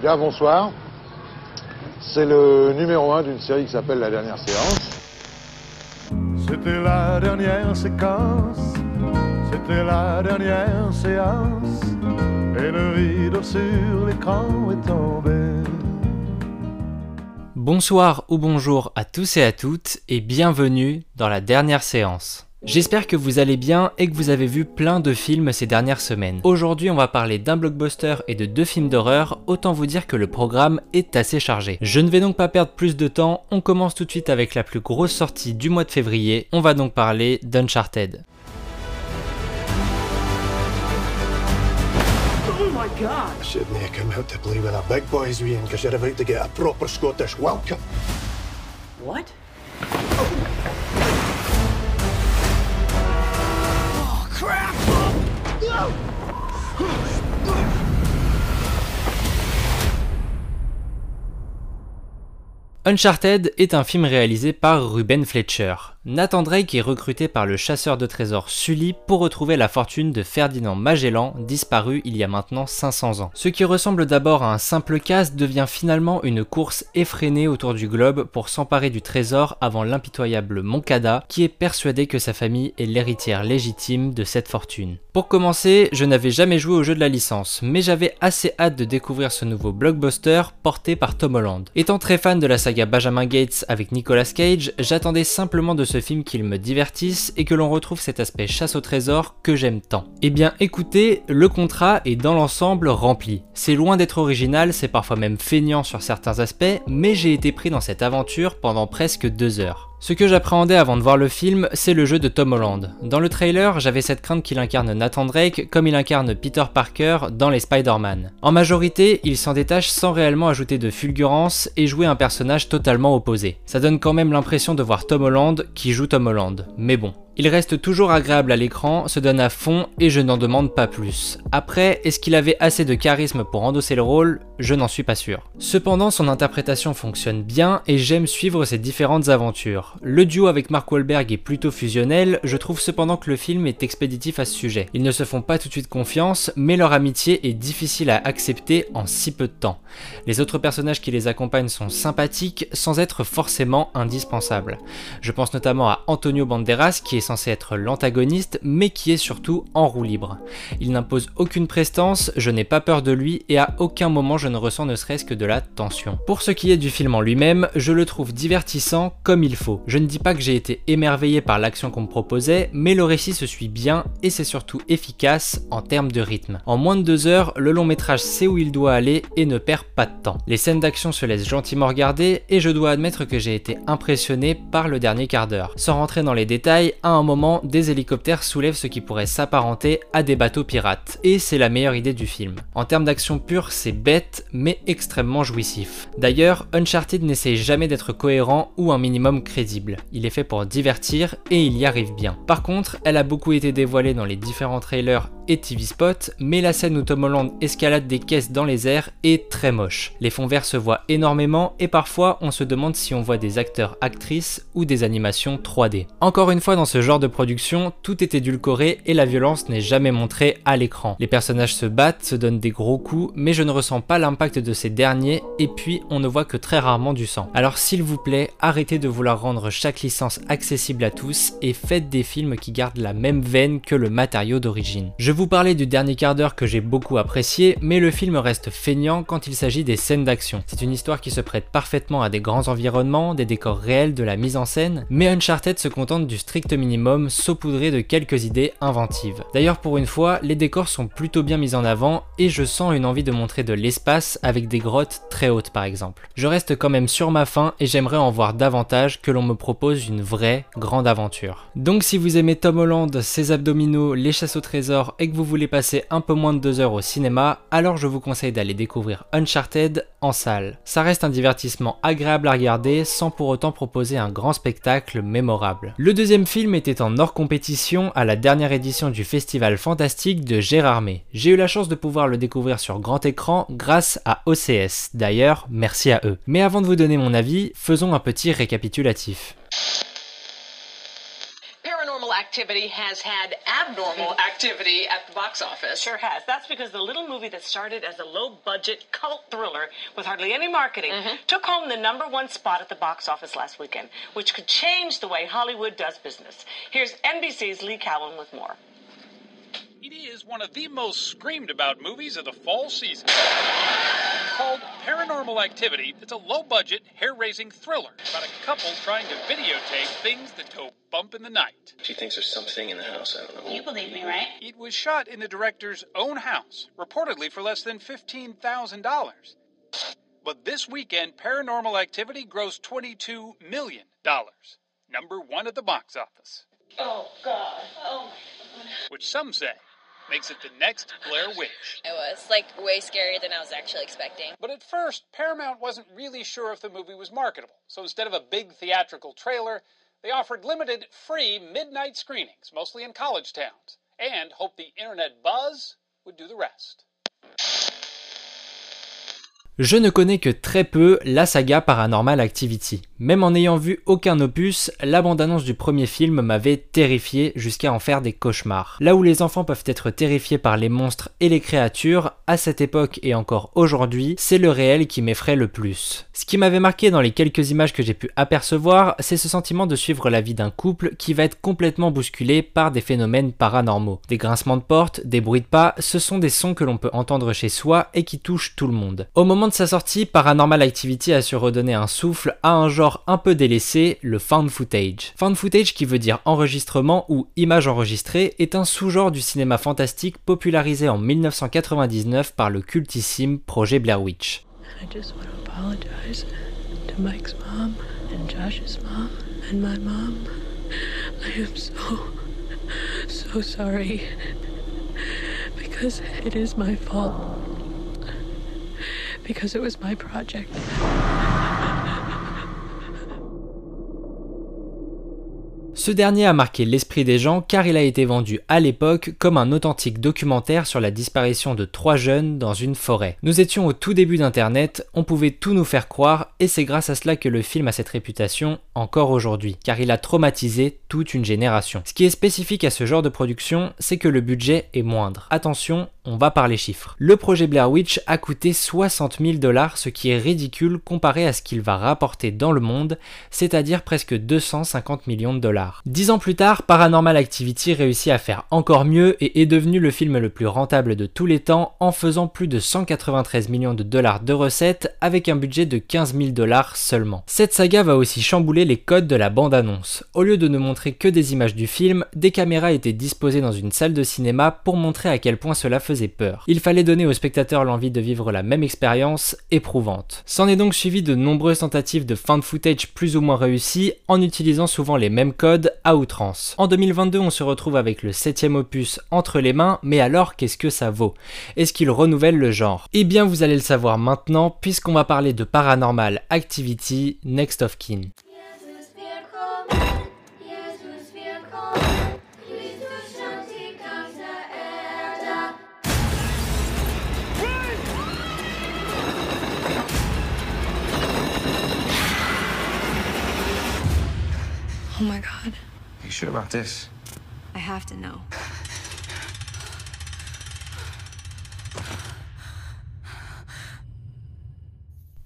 Bien, bonsoir. C'est le numéro 1 d'une série qui s'appelle La dernière séance. C'était la dernière séquence, c'était la dernière séance, et le rideau sur l'écran est tombé. Bonsoir ou bonjour à tous et à toutes et bienvenue dans la dernière séance. J'espère que vous allez bien et que vous avez vu plein de films ces dernières semaines. Aujourd'hui on va parler d'un blockbuster et de deux films d'horreur, autant vous dire que le programme est assez chargé. Je ne vais donc pas perdre plus de temps, on commence tout de suite avec la plus grosse sortie du mois de février, on va donc parler d'Uncharted. Oh my god! Shouldn't have come out to play with the big boys, Ian, because you're about to get a proper Scottish welcome. What? Uncharted est un film réalisé par Ruben Fletcher. Nathan Drake est recruté par le chasseur de trésors Sully pour retrouver la fortune de Ferdinand Magellan, disparu il y a maintenant 500 ans. Ce qui ressemble d'abord à un simple casse devient finalement une course effrénée autour du globe pour s'emparer du trésor avant l'impitoyable Moncada, qui est persuadé que sa famille est l'héritière légitime de cette fortune. Pour commencer, je n'avais jamais joué au jeu de la licence, mais j'avais assez hâte de découvrir ce nouveau blockbuster porté par Tom Holland. Étant très fan de la saga Benjamin Gates avec Nicolas Cage, j'attendais simplement de ce film qu'il me divertisse et que l'on retrouve cet aspect chasse au trésor que j'aime tant. Eh bien écoutez, le contrat est dans l'ensemble rempli. C'est loin d'être original, c'est parfois même feignant sur certains aspects, mais j'ai été pris dans cette aventure pendant presque deux heures. Ce que j'appréhendais avant de voir le film, c'est le jeu de Tom Holland. Dans le trailer, j'avais cette crainte qu'il incarne Nathan Drake comme il incarne Peter Parker dans les Spider-Man. En majorité, il s'en détache sans réellement ajouter de fulgurance et jouer un personnage totalement opposé. Ça donne quand même l'impression de voir Tom Holland qui joue Tom Holland. Mais bon, il reste toujours agréable à l'écran, se donne à fond et je n'en demande pas plus. Après, est-ce qu'il avait assez de charisme pour endosser le rôle? Je n'en suis pas sûr. Cependant, son interprétation fonctionne bien et j'aime suivre ses différentes aventures. Le duo avec Mark Wahlberg est plutôt fusionnel, je trouve cependant que le film est expéditif à ce sujet. Ils ne se font pas tout de suite confiance, mais leur amitié est difficile à accepter en si peu de temps. Les autres personnages qui les accompagnent sont sympathiques sans être forcément indispensables. Je pense notamment à Antonio Banderas qui est censé être l'antagoniste, mais qui est surtout en roue libre. Il n'impose aucune prestance, je n'ai pas peur de lui et à aucun moment je ne ressens ne serait-ce que de la tension. Pour ce qui est du film en lui-même, je le trouve divertissant comme il faut. Je ne dis pas que j'ai été émerveillé par l'action qu'on me proposait, mais le récit se suit bien et c'est surtout efficace en termes de rythme. En moins de deux heures, le long métrage sait où il doit aller et ne perd pas de temps. Les scènes d'action se laissent gentiment regarder et je dois admettre que j'ai été impressionné par le dernier quart d'heure. Sans rentrer dans les détails, à un moment, des hélicoptères soulèvent ce qui pourrait s'apparenter à des bateaux pirates, et c'est la meilleure idée du film. En termes d'action pure, c'est bête, mais extrêmement jouissif. D'ailleurs, Uncharted n'essaye jamais d'être cohérent ou un minimum crédible. Il est fait pour divertir, et il y arrive bien. Par contre, elle a beaucoup été dévoilée dans les différents trailers et TV spots, mais la scène où Tom Holland escalade des caisses dans les airs est très moche. Les fonds verts se voient énormément, et parfois on se demande si on voit des acteurs, actrices ou des animations 3D. Encore une fois, dans ce genre de production, tout est édulcoré et la violence n'est jamais montrée à l'écran. Les personnages se battent, se donnent des gros coups, mais je ne ressens pas l'impact de ces derniers, et puis on ne voit que très rarement du sang. Alors s'il vous plaît, arrêtez de vouloir rendre chaque licence accessible à tous et faites des films qui gardent la même veine que le matériau d'origine. Je vous parlais du dernier quart d'heure que j'ai beaucoup apprécié, mais le film reste feignant quand il s'agit des scènes d'action. C'est une histoire qui se prête parfaitement à des grands environnements, des décors réels, de la mise en scène, mais Uncharted se contente du strict minimum saupoudré de quelques idées inventives. D'ailleurs pour une fois, les décors sont plutôt bien mis en avant et je sens une envie de montrer de l'espace avec des grottes très hautes par exemple. Je reste quand même sur ma faim et j'aimerais en voir davantage que l'on me propose une vraie grande aventure. Donc si vous aimez Tom Holland, ses abdominaux, les chasses au trésor et que vous voulez passer un peu moins de deux heures au cinéma, alors je vous conseille d'aller découvrir Uncharted en salle. Ça reste un divertissement agréable à regarder sans pour autant proposer un grand spectacle mémorable. Le deuxième film était en hors compétition à la dernière édition du Festival Fantastique de Gérardmer. J'ai eu la chance de pouvoir le découvrir sur grand écran grâce à OCS. D'ailleurs, merci à eux. Mais avant de vous donner mon avis, faisons un petit récapitulatif. Activity has had abnormal activity at the box office. Sure has. That's because the little movie that started as a low budget cult thriller with hardly any marketing mm-hmm. took home the number one spot at the box office last weekend, which could change the way Hollywood does business. Here's NBC's Lee Cowan with more. It is one of the most screamed about movies of the fall season. Called Paranormal Activity, it's a low budget, hair raising thriller about a couple trying to videotape things that go bump in the night. She thinks there's something in the house. I don't know. You believe me, right? It was shot in the director's own house, reportedly for less than $15,000. But this weekend, Paranormal Activity grossed $22 million, number one at the box office, Oh, God. Oh, my God. which some say makes it the next Blair Witch. It was like way scarier than I was actually expecting. But at first, Paramount wasn't really sure if the movie was marketable. So instead of a big theatrical trailer, they offered limited free midnight screenings, mostly in college towns, and hoped the internet buzz would do the rest. Je ne connais que très peu la saga Paranormal Activity. Même en n'ayant vu aucun opus, la bande-annonce du premier film m'avait terrifié jusqu'à en faire des cauchemars. Là où les enfants peuvent être terrifiés par les monstres et les créatures, à cette époque et encore aujourd'hui, c'est le réel qui m'effraie le plus. Ce qui m'avait marqué dans les quelques images que j'ai pu apercevoir, c'est ce sentiment de suivre la vie d'un couple qui va être complètement bousculé par des phénomènes paranormaux. Des grincements de portes, des bruits de pas, ce sont des sons que l'on peut entendre chez soi et qui touchent tout le monde. Au moment de sa sortie, Paranormal Activity a su redonner un souffle à un genre un peu délaissé, le found footage. Found footage qui veut dire enregistrement ou image enregistrée est un sous-genre du cinéma fantastique popularisé en 1999 par le cultissime projet Blair Witch. Because it is my fault. Because it was my project. Ce dernier a marqué l'esprit des gens car il a été vendu à l'époque comme un authentique documentaire sur la disparition de trois jeunes dans une forêt. Nous étions au tout début d'Internet, on pouvait tout nous faire croire et c'est grâce à cela que le film a cette réputation encore aujourd'hui, car il a traumatisé toute une génération. Ce qui est spécifique à ce genre de production, c'est que le budget est moindre. Attention, on va par les chiffres. Le projet Blair Witch a coûté 60 000 dollars, ce qui est ridicule comparé à ce qu'il va rapporter dans le monde, c'est-à-dire presque 250 millions de dollars. Dix ans plus tard, Paranormal Activity réussit à faire encore mieux et est devenu le film le plus rentable de tous les temps en faisant plus de 193 millions de dollars de recettes avec un budget de 15 000 dollars seulement. Cette saga va aussi chambouler les codes de la bande-annonce. Au lieu de ne montrer que des images du film, des caméras étaient disposées dans une salle de cinéma pour montrer à quel point cela faisait peur. Il fallait donner aux spectateurs l'envie de vivre la même expérience éprouvante. S'en est donc suivi de nombreuses tentatives de found footage plus ou moins réussies en utilisant souvent les mêmes codes à outrance. En 2022, on se retrouve avec le septième opus entre les mains, mais alors qu'est-ce que ça vaut? Est-ce qu'il renouvelle le genre? Eh bien, vous allez le savoir maintenant puisqu'on va parler de Paranormal Activity Next of Kin. Oh my god. Are you sure about this? I have to know.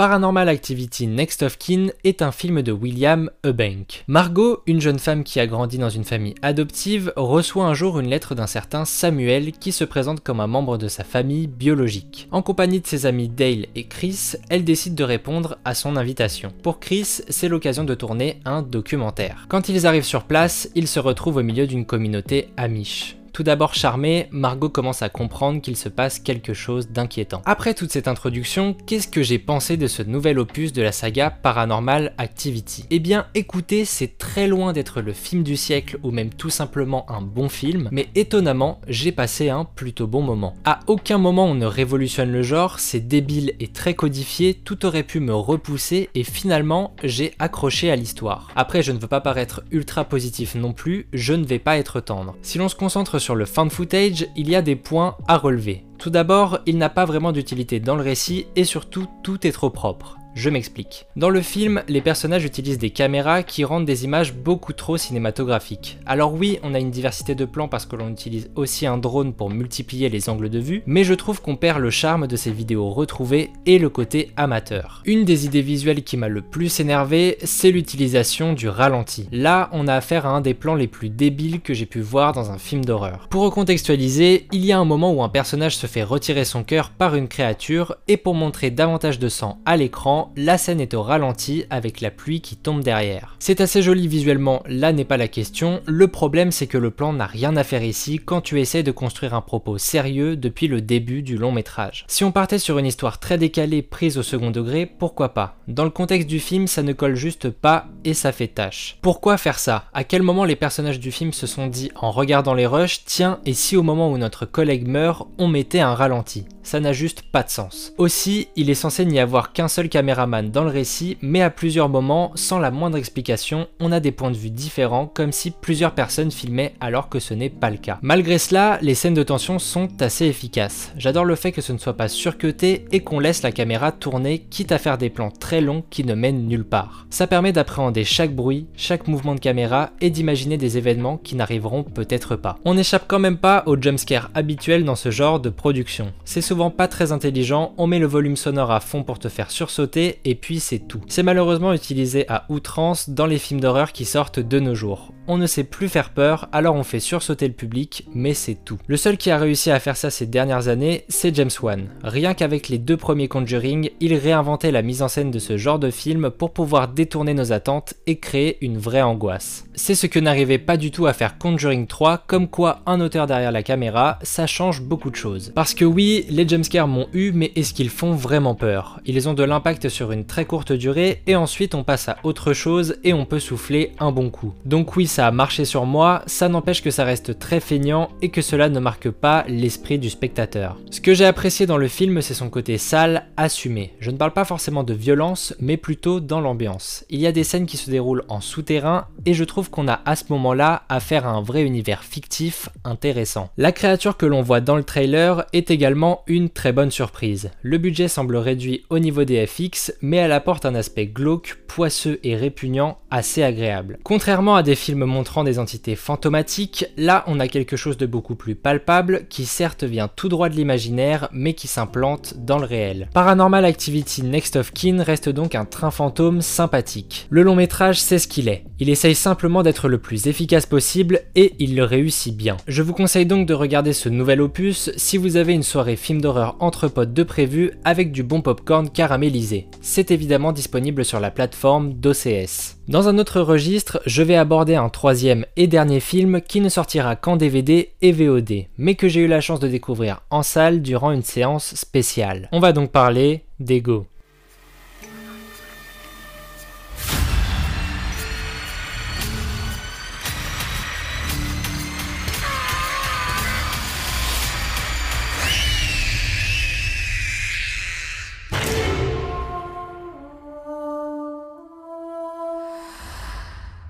Paranormal Activity Next of Kin est un film de William Eubank. Margot, une jeune femme qui a grandi dans une famille adoptive, reçoit un jour une lettre d'un certain Samuel qui se présente comme un membre de sa famille biologique. En compagnie de ses amis Dale et Chris, elle décide de répondre à son invitation. Pour Chris, c'est l'occasion de tourner un documentaire. Quand ils arrivent sur place, ils se retrouvent au milieu d'une communauté amish. Tout d'abord charmée, Margot commence à comprendre qu'il se passe quelque chose d'inquiétant. Après toute cette introduction, qu'est-ce que j'ai pensé de ce nouvel opus de la saga Paranormal Activity? Eh bien écoutez, c'est très loin d'être le film du siècle ou même tout simplement un bon film, mais étonnamment, j'ai passé un plutôt bon moment. À aucun moment on ne révolutionne le genre, c'est débile et très codifié, tout aurait pu me repousser et finalement j'ai accroché à l'histoire. Après je ne veux pas paraître ultra positif non plus, je ne vais pas être tendre. Si l'on se concentre le fan footage, il y a des points à relever. Tout d'abord, il n'a pas vraiment d'utilité dans le récit et surtout tout est trop propre. Je m'explique. Dans le film, les personnages utilisent des caméras qui rendent des images beaucoup trop cinématographiques. Alors oui, on a une diversité de plans parce que l'on utilise aussi un drone pour multiplier les angles de vue, mais je trouve qu'on perd le charme de ces vidéos retrouvées et le côté amateur. Une des idées visuelles qui m'a le plus énervé, c'est l'utilisation du ralenti. Là, on a affaire à un des plans les plus débiles que j'ai pu voir dans un film d'horreur. Pour recontextualiser, il y a un moment où un personnage se fait retirer son cœur par une créature, et pour montrer davantage de sang à l'écran, la scène est au ralenti avec la pluie qui tombe derrière. C'est assez joli visuellement, là n'est pas la question, le problème c'est que le plan n'a rien à faire ici quand tu essaies de construire un propos sérieux depuis le début du long métrage. Si on partait sur une histoire très décalée prise au second degré, pourquoi pas? Dans le contexte du film, ça ne colle juste pas et ça fait tâche. Pourquoi faire ça? À quel moment les personnages du film se sont dit en regardant les rushs, tiens, et si au moment où notre collègue meurt, on mettait un ralenti? Ça n'a juste pas de sens. Aussi, il est censé n'y avoir qu'un seul dans le récit, mais à plusieurs moments, sans la moindre explication, on a des points de vue différents, comme si plusieurs personnes filmaient alors que ce n'est pas le cas. Malgré cela, les scènes de tension sont assez efficaces. J'adore le fait que ce ne soit pas surcuté et qu'on laisse la caméra tourner, quitte à faire des plans très longs qui ne mènent nulle part. Ça permet d'appréhender chaque bruit, chaque mouvement de caméra et d'imaginer des événements qui n'arriveront peut-être pas. On n'échappe quand même pas au jumpscare habituel dans ce genre de production. C'est souvent pas très intelligent, on met le volume sonore à fond pour te faire sursauter et puis c'est tout. C'est malheureusement utilisé à outrance dans les films d'horreur qui sortent de nos jours. On ne sait plus faire peur, alors on fait sursauter le public, mais c'est tout. Le seul qui a réussi à faire ça ces dernières années, c'est James Wan. Rien qu'avec les deux premiers Conjuring, il réinventait la mise en scène de ce genre de film pour pouvoir détourner nos attentes et créer une vraie angoisse. C'est ce que n'arrivait pas du tout à faire Conjuring 3, comme quoi un auteur derrière la caméra, ça change beaucoup de choses. Parce que oui, les jumpscares m'ont eu, mais est-ce qu'ils font vraiment peur? Ils ont de l'impact sur une très courte durée, et ensuite on passe à autre chose et on peut souffler un bon coup. Donc oui, ça a marché sur moi, ça n'empêche que ça reste très feignant et que cela ne marque pas l'esprit du spectateur. Ce que j'ai apprécié dans le film, c'est son côté sale, assumé. Je ne parle pas forcément de violence, mais plutôt dans l'ambiance. Il y a des scènes qui se déroulent en souterrain et je trouve qu'on a à ce moment-là affaire à un vrai univers fictif intéressant. La créature que l'on voit dans le trailer est également une très bonne surprise. Le budget semble réduit au niveau des FX, mais elle apporte un aspect glauque, poisseux et répugnant assez agréable. Contrairement à des films montrant des entités fantomatiques, là on a quelque chose de beaucoup plus palpable qui certes vient tout droit de l'imaginaire mais qui s'implante dans le réel. Paranormal Activity Next of Kin reste donc un train fantôme sympathique. Le long métrage c'est ce qu'il est. Il essaye simplement d'être le plus efficace possible et il le réussit bien. Je vous conseille donc de regarder ce nouvel opus si vous avez une soirée film d'horreur entre potes de prévu avec du bon popcorn caramélisé. C'est évidemment disponible sur la plateforme d'OCS. Dans un autre registre, je vais aborder un troisième et dernier film qui ne sortira qu'en DVD et VOD, mais que j'ai eu la chance de découvrir en salle durant une séance spéciale. On va donc parler d'Ego.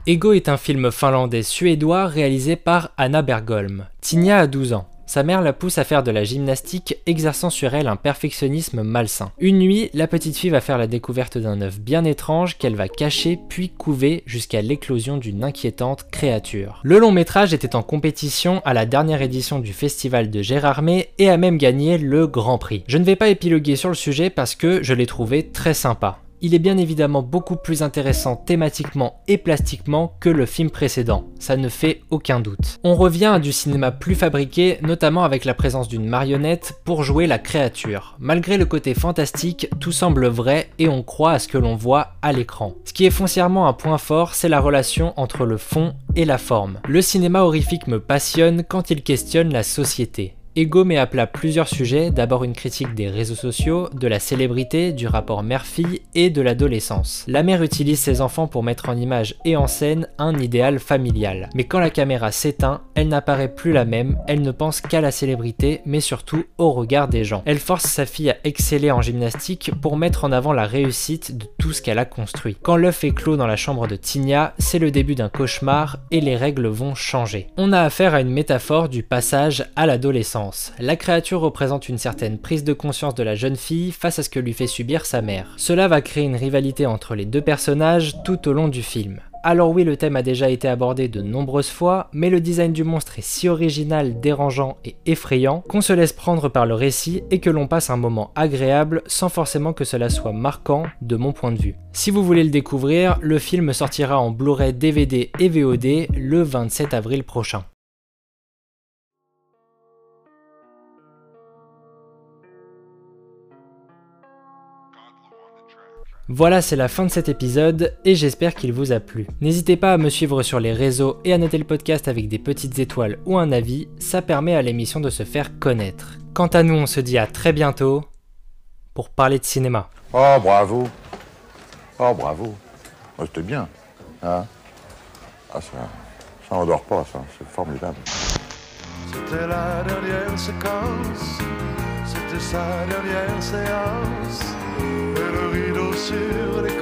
Ego est un film finlandais-suédois réalisé par Anna Bergholm. Tigna a 12 ans. Sa mère la pousse à faire de la gymnastique, exerçant sur elle un perfectionnisme malsain. Une nuit, la petite fille va faire la découverte d'un œuf bien étrange qu'elle va cacher puis couver jusqu'à l'éclosion d'une inquiétante créature. Le long métrage était en compétition à la dernière édition du festival de Gérardmer et a même gagné le Grand Prix. Je ne vais pas épiloguer sur le sujet parce que je l'ai trouvé très sympa il est bien évidemment beaucoup plus intéressant thématiquement et plastiquement que le film précédent, ça ne fait aucun doute. On revient à du cinéma plus fabriqué, notamment avec la présence d'une marionnette pour jouer la créature. Malgré le côté fantastique, tout semble vrai et on croit à ce que l'on voit à l'écran. Ce qui est foncièrement un point fort, c'est la relation entre le fond et la forme. Le cinéma horrifique me passionne quand il questionne la société. Ego met à plat plusieurs sujets, d'abord une critique des réseaux sociaux, de la célébrité, du rapport mère-fille et de l'adolescence. La mère utilise ses enfants pour mettre en image et en scène un idéal familial. Mais quand la caméra s'éteint, elle n'apparaît plus la même, elle ne pense qu'à la célébrité, mais surtout au regard des gens. Elle force sa fille à exceller en gymnastique pour mettre en avant la réussite de tout ce qu'elle a construit. Quand l'œuf est clos dans la chambre de Tigna, c'est le début d'un cauchemar et les règles vont changer. On a affaire à une métaphore du passage à l'adolescence La créature représente une certaine prise de conscience de la jeune fille face à ce que lui fait subir sa mère. Cela va créer une rivalité entre les deux personnages tout au long du film. Alors oui, le thème a déjà été abordé de nombreuses fois, mais le design du monstre est si original, dérangeant et effrayant qu'on se laisse prendre par le récit et que l'on passe un moment agréable sans forcément que cela soit marquant de mon point de vue. Si vous voulez le découvrir, le film sortira en Blu-ray DVD et VOD le 27 avril prochain. Voilà, c'est la fin de cet épisode et j'espère qu'il vous a plu. N'hésitez pas à me suivre sur les réseaux et à noter le podcast avec des petites étoiles ou un avis, ça permet à l'émission de se faire connaître. Quant à nous, on se dit à très bientôt pour parler de cinéma. Oh, bravo. Oh, bravo. Oh, C'était bien. Hein ah, ça, ça endort pas, ça. C'est formidable. C'était la dernière séquence, c'était sa dernière séance. sur les